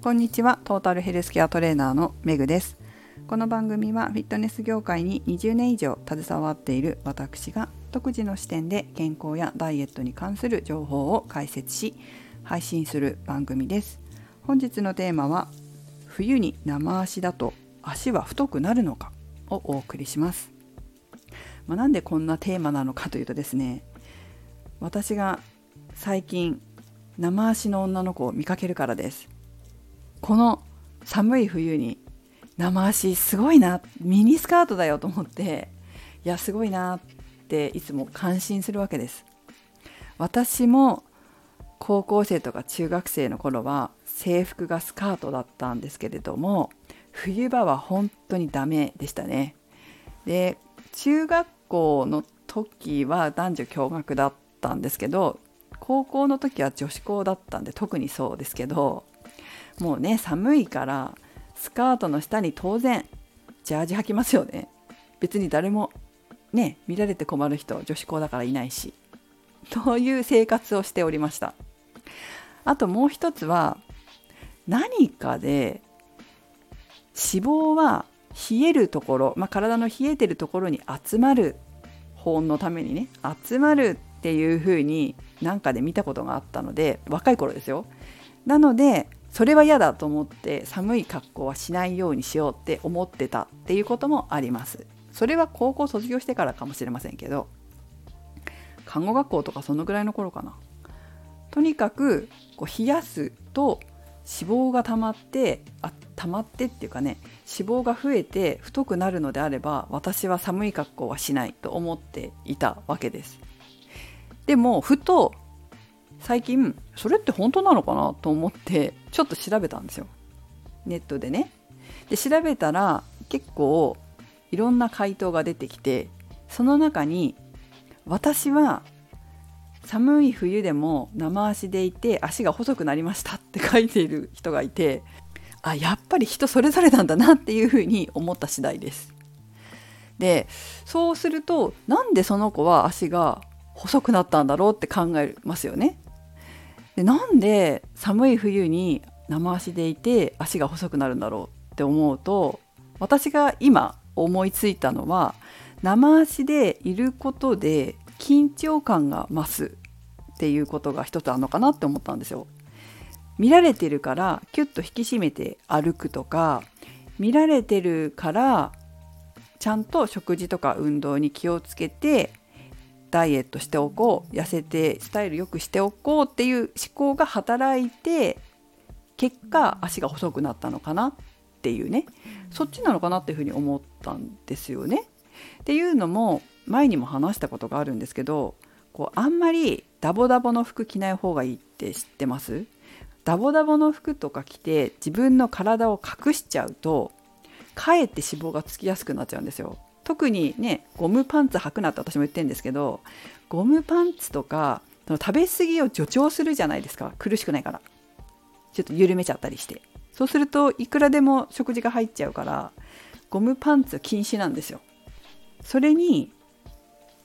こんにちは。トータルヘルスケアトレーナーのメグです。この番組はフィットネス業界に20年以上携わっている私が独自の視点で健康やダイエットに関する情報を解説し配信する番組です。本日のテーマは冬に生足だと足は太くなるのかをお送りします。まあ、なんでこんなテーマなのかというとですね私が最近生足の女の子を見かけるからです。この寒い冬に生足すごいなミニスカートだよと思っていやすごいなっていつも感心するわけです。私も高校生とか中学生の頃は制服がスカートだったんですけれども冬場は本当にダメでしたね。で中学校の時は男女共学だったんですけど高校の時は女子校だったんで特にそうですけどもうね寒いからスカートの下に当然ジャージ履きますよね。別に誰もね見られて困る人女子校だからいないし。という生活をしておりました。あともう一つは何かで脂肪は冷えるところ、まあ、体の冷えてるところに集まる保温のためにね集まるっていう風になんかで見たことがあったので若い頃ですよ。なのでそれは嫌だと思って寒い格好はしないようにしようって思ってたっていうこともあります。それは高校卒業してからかもしれませんけど看護学校とかそのぐらいの頃かな。とにかくこう冷やすと脂肪が溜まってあ溜まってっていうかね脂肪が増えて太くなるのであれば私は寒い格好はしないと思っていたわけです。でもふと最近それって本当なのかなと思ってちょっと調べたんですよネットでねで調べたら結構いろんな回答が出てきてその中に私は寒い冬でも生足でいて足が細くなりましたって書いている人がいてあやっぱり人それぞれなんだなっていうふうに思った次第です。でそうするとなんでその子は足が細くなったんだろうって考えますよね。でなんで寒い冬に生足でいて足が細くなるんだろうって思うと私が今思いついたのは生足でいることで緊張感が増すっていうことが一つあるのかなって思ったんですよ。見られてるからキュッと引き締めて歩くとか見られてるからちゃんと食事とか運動に気をつけてダイエットしておこう痩せてスタイル良くしておこうっていう思考が働いて結果足が細くなったのかなっていうねそっちなのかなっていうふうに思ったんですよね。っていうのも前にも話したことがあるんですけどこうあんまりダボダボの服着ない方がいいって知ってます？ダボダボの服とか着て自分の体を隠しちゃうとかえって脂肪がつきやすくなっちゃうんですよ。特にねゴムパンツ履くなって私も言ってるんですけどゴムパンツとか食べ過ぎを助長するじゃないですか。苦しくないから。ちょっと緩めちゃったりして。そうするといくらでも食事が入っちゃうからゴムパンツ禁止なんですよ。それに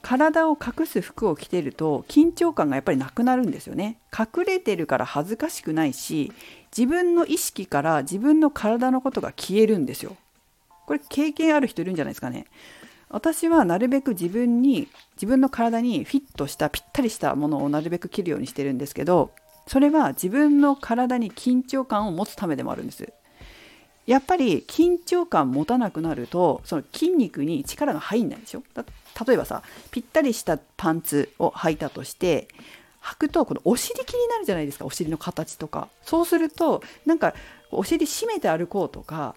体を隠す服を着てると緊張感がやっぱりなくなるんですよね。隠れてるから恥ずかしくないし自分の意識から自分の体のことが消えるんですよ。これ経験ある人いるんじゃないですかね。私はなるべく自分に自分の体にフィットしたぴったりしたものをなるべく着るようにしてるんですけどそれは自分の体に緊張感を持つためでもあるんです。やっぱり緊張感持たなくなるとその筋肉に力が入んないでしょ例えばさぴったりしたパンツを履いたとして履くとこのお尻気になるじゃないですかお尻の形とか。そうするとなんかお尻締めて歩こうとか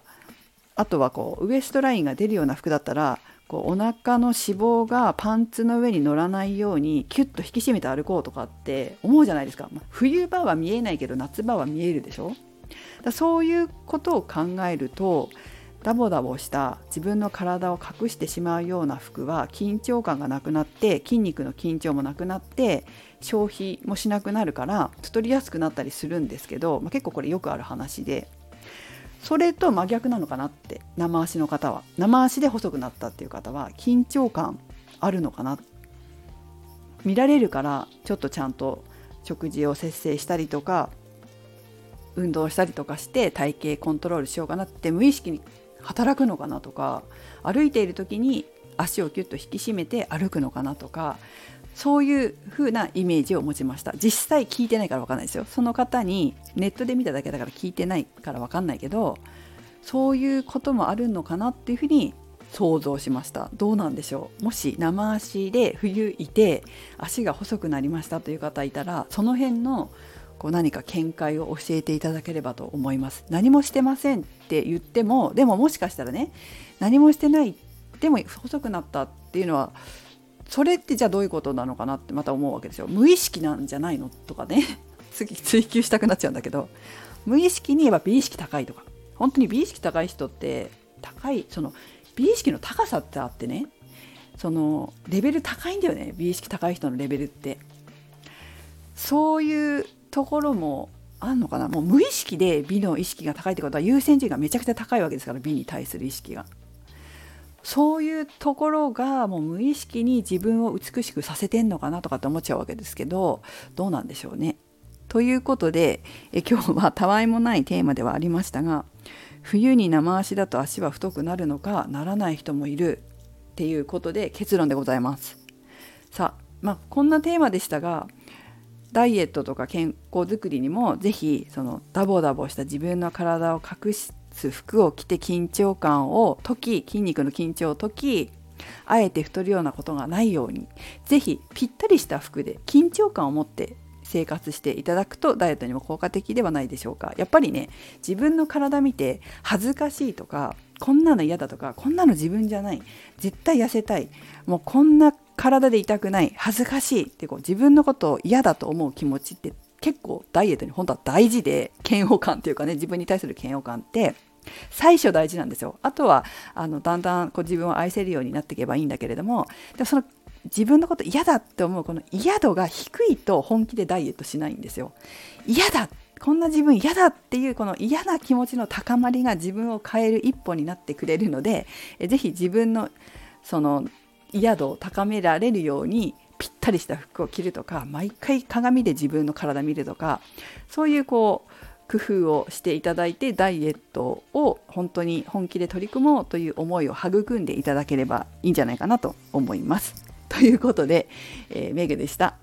あとはこうウエストラインが出るような服だったらこうお腹の脂肪がパンツの上に乗らないようにキュッと引き締めて歩こうとかって思うじゃないですか、まあ、冬場は見えないけど夏場は見えるでしょ。だそういうことを考えるとダボダボした自分の体を隠してしまうような服は緊張感がなくなって筋肉の緊張もなくなって消費もしなくなるから太りやすくなったりするんですけど、まあ、結構これよくある話で。それと真逆なのかなって生足の方は。生足で細くなったっていう方は緊張感あるのかな見られるからちょっとちゃんと食事を節制したりとか運動したりとかして体型コントロールしようかなって無意識に働くのかなとか歩いている時に足をキュッと引き締めて歩くのかなとかそういう風なイメージを持ちました。実際聞いてないから分かんないですよ。その方にネットで見ただけだから聞いてないから分かんないけどそういうこともあるのかなっていうふうに想像しました。どうなんでしょう。もし生足で冬いて足が細くなりましたという方いたらその辺のこう何か見解を教えていただければと思います。何もしてませんって言ってもでももしかしたらね何もしてないでも細くなったっていうのはそれってじゃあどういうことなのかなってまた思うわけですよ。無意識なんじゃないのとかね。次追求したくなっちゃうんだけど。無意識に言えば美意識高いとか。本当に美意識高い人って高いその美意識の高さってあってね。そのレベル高いんだよね。美意識高い人のレベルって。そういうところもあんのかな。もう無意識で美の意識が高いってことは優先順位がめちゃくちゃ高いわけですから美に対する意識が。そういうところがもう無意識に自分を美しくさせてんのかなとかって思っちゃうわけですけどどうなんでしょうね。ということでえ今日はたわいもないテーマではありましたが冬に生足だと足は太くなるのかならない人もいるっていうことで結論でございます。さあまあこんなテーマでしたがダイエットとか健康づくりにも是非そのダボダボした自分の体を隠しつ服を着て緊張感を解き筋肉の緊張を解きあえて太るようなことがないように是非ぴったりした服で緊張感を持って生活していただくとダイエットにも効果的ではないでしょうか。やっぱりね自分の体見て恥ずかしいとかこんなの嫌だとかこんなの自分じゃない絶対痩せたいもうこんな体で痛くない恥ずかしいってこう自分のことを嫌だと思う気持ちって結構ダイエットに本当は大事で嫌悪感っていうかね自分に対する嫌悪感って最初大事なんですよ。あとはあのだんだんこう自分を愛せるようになっていけばいいんだけれどもでもその自分のこと嫌だって思うこの嫌度が低いと本気でダイエットしないんですよ。嫌だこんな自分嫌だっていうこの嫌な気持ちの高まりが自分を変える一歩になってくれるのでぜひ自分のその嫌度を高められるようにぴったりした服を着るとか毎回鏡で自分の体見るとかそういうこう工夫をしていただいてダイエットを本当に本気で取り組もうという思いを育んでいただければいいんじゃないかなと思います。ということで、えー、メグでした。